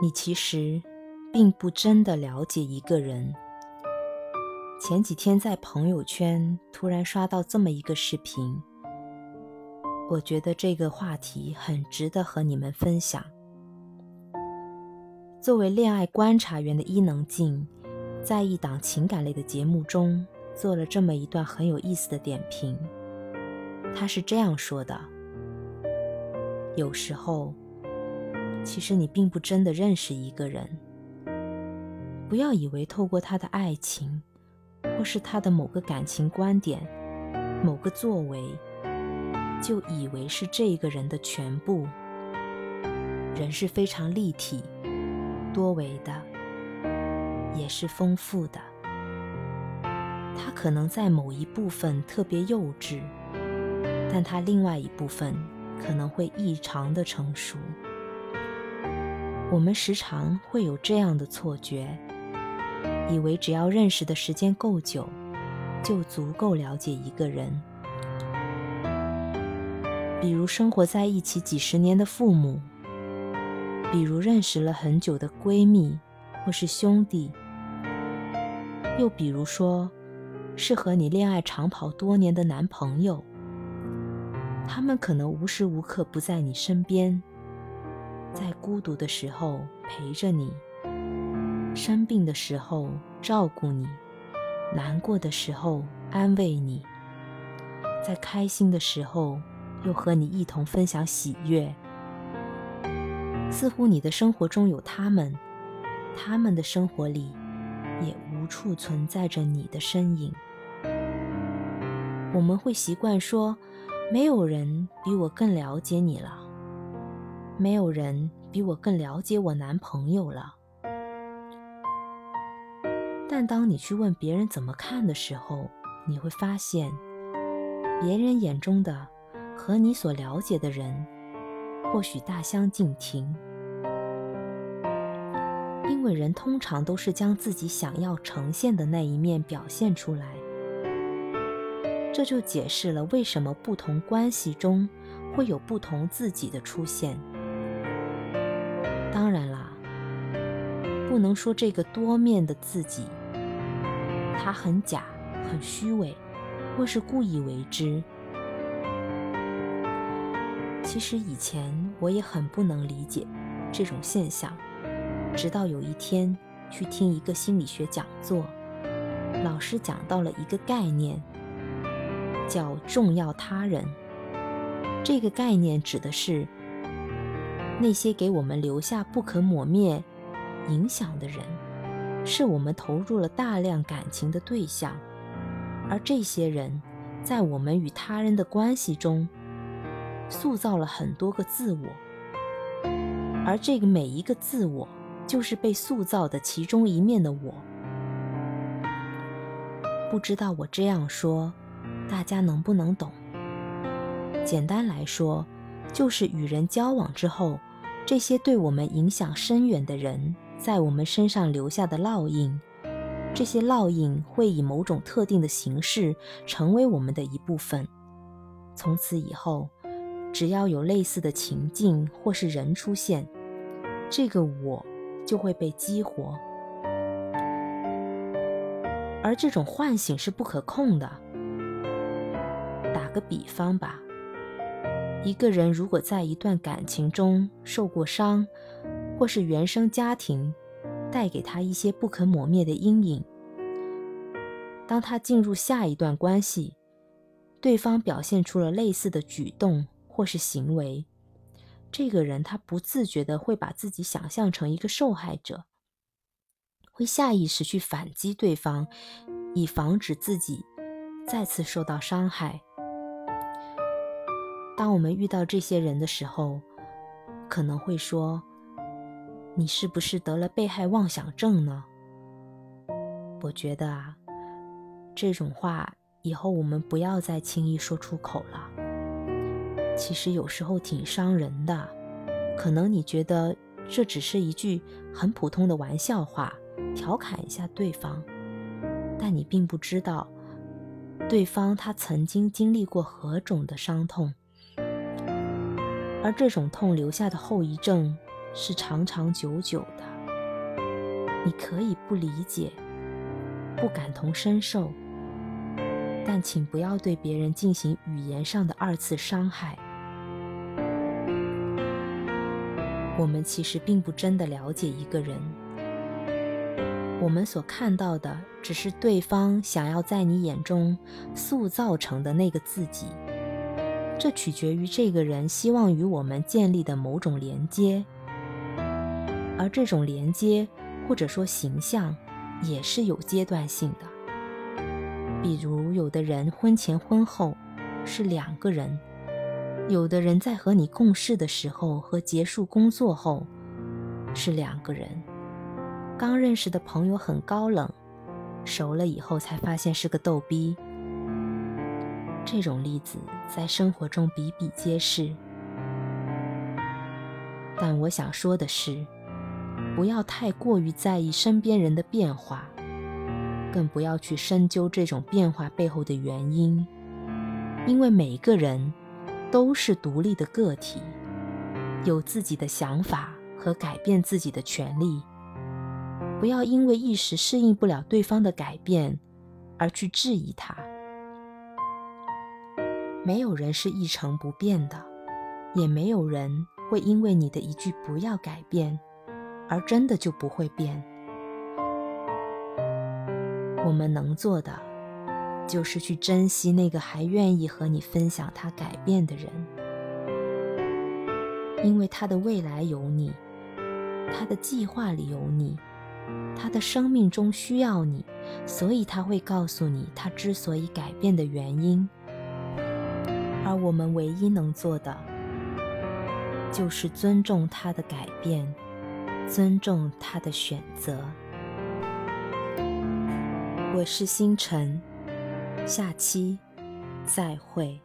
你其实并不真的了解一个人。前几天在朋友圈突然刷到这么一个视频，我觉得这个话题很值得和你们分享。作为恋爱观察员的伊能静，在一档情感类的节目中做了这么一段很有意思的点评。她是这样说的：“有时候，其实你并不真的认识一个人。不要以为透过他的爱情。”或是他的某个感情观点、某个作为，就以为是这个人的全部。人是非常立体、多维的，也是丰富的。他可能在某一部分特别幼稚，但他另外一部分可能会异常的成熟。我们时常会有这样的错觉。以为只要认识的时间够久，就足够了解一个人。比如生活在一起几十年的父母，比如认识了很久的闺蜜或是兄弟，又比如说是和你恋爱长跑多年的男朋友，他们可能无时无刻不在你身边，在孤独的时候陪着你。生病的时候照顾你，难过的时候安慰你，在开心的时候又和你一同分享喜悦。似乎你的生活中有他们，他们的生活里也无处存在着你的身影。我们会习惯说，没有人比我更了解你了，没有人比我更了解我男朋友了。但当你去问别人怎么看的时候，你会发现，别人眼中的和你所了解的人，或许大相径庭。因为人通常都是将自己想要呈现的那一面表现出来，这就解释了为什么不同关系中会有不同自己的出现。当然啦，不能说这个多面的自己。他很假，很虚伪，或是故意为之。其实以前我也很不能理解这种现象，直到有一天去听一个心理学讲座，老师讲到了一个概念，叫“重要他人”。这个概念指的是那些给我们留下不可磨灭影响的人。是我们投入了大量感情的对象，而这些人，在我们与他人的关系中，塑造了很多个自我，而这个每一个自我，就是被塑造的其中一面的我。不知道我这样说，大家能不能懂？简单来说，就是与人交往之后，这些对我们影响深远的人。在我们身上留下的烙印，这些烙印会以某种特定的形式成为我们的一部分。从此以后，只要有类似的情境或是人出现，这个我就会被激活。而这种唤醒是不可控的。打个比方吧，一个人如果在一段感情中受过伤，或是原生家庭带给他一些不可磨灭的阴影。当他进入下一段关系，对方表现出了类似的举动或是行为，这个人他不自觉的会把自己想象成一个受害者，会下意识去反击对方，以防止自己再次受到伤害。当我们遇到这些人的时候，可能会说。你是不是得了被害妄想症呢？我觉得啊，这种话以后我们不要再轻易说出口了。其实有时候挺伤人的。可能你觉得这只是一句很普通的玩笑话，调侃一下对方，但你并不知道对方他曾经经历过何种的伤痛，而这种痛留下的后遗症。是长长久久的。你可以不理解，不感同身受，但请不要对别人进行语言上的二次伤害。我们其实并不真的了解一个人，我们所看到的只是对方想要在你眼中塑造成的那个自己。这取决于这个人希望与我们建立的某种连接，而这种连接或者说形象也是有阶段性的。比如，有的人婚前婚后是两个人。有的人在和你共事的时候和结束工作后是两个人，刚认识的朋友很高冷，熟了以后才发现是个逗逼。这种例子在生活中比比皆是。但我想说的是，不要太过于在意身边人的变化，更不要去深究这种变化背后的原因，因为每个人。都是独立的个体，有自己的想法和改变自己的权利。不要因为一时适应不了对方的改变而去质疑他。没有人是一成不变的，也没有人会因为你的一句“不要改变”而真的就不会变。我们能做的。就是去珍惜那个还愿意和你分享他改变的人，因为他的未来有你，他的计划里有你，他的生命中需要你，所以他会告诉你他之所以改变的原因。而我们唯一能做的，就是尊重他的改变，尊重他的选择。我是星辰。下期再会。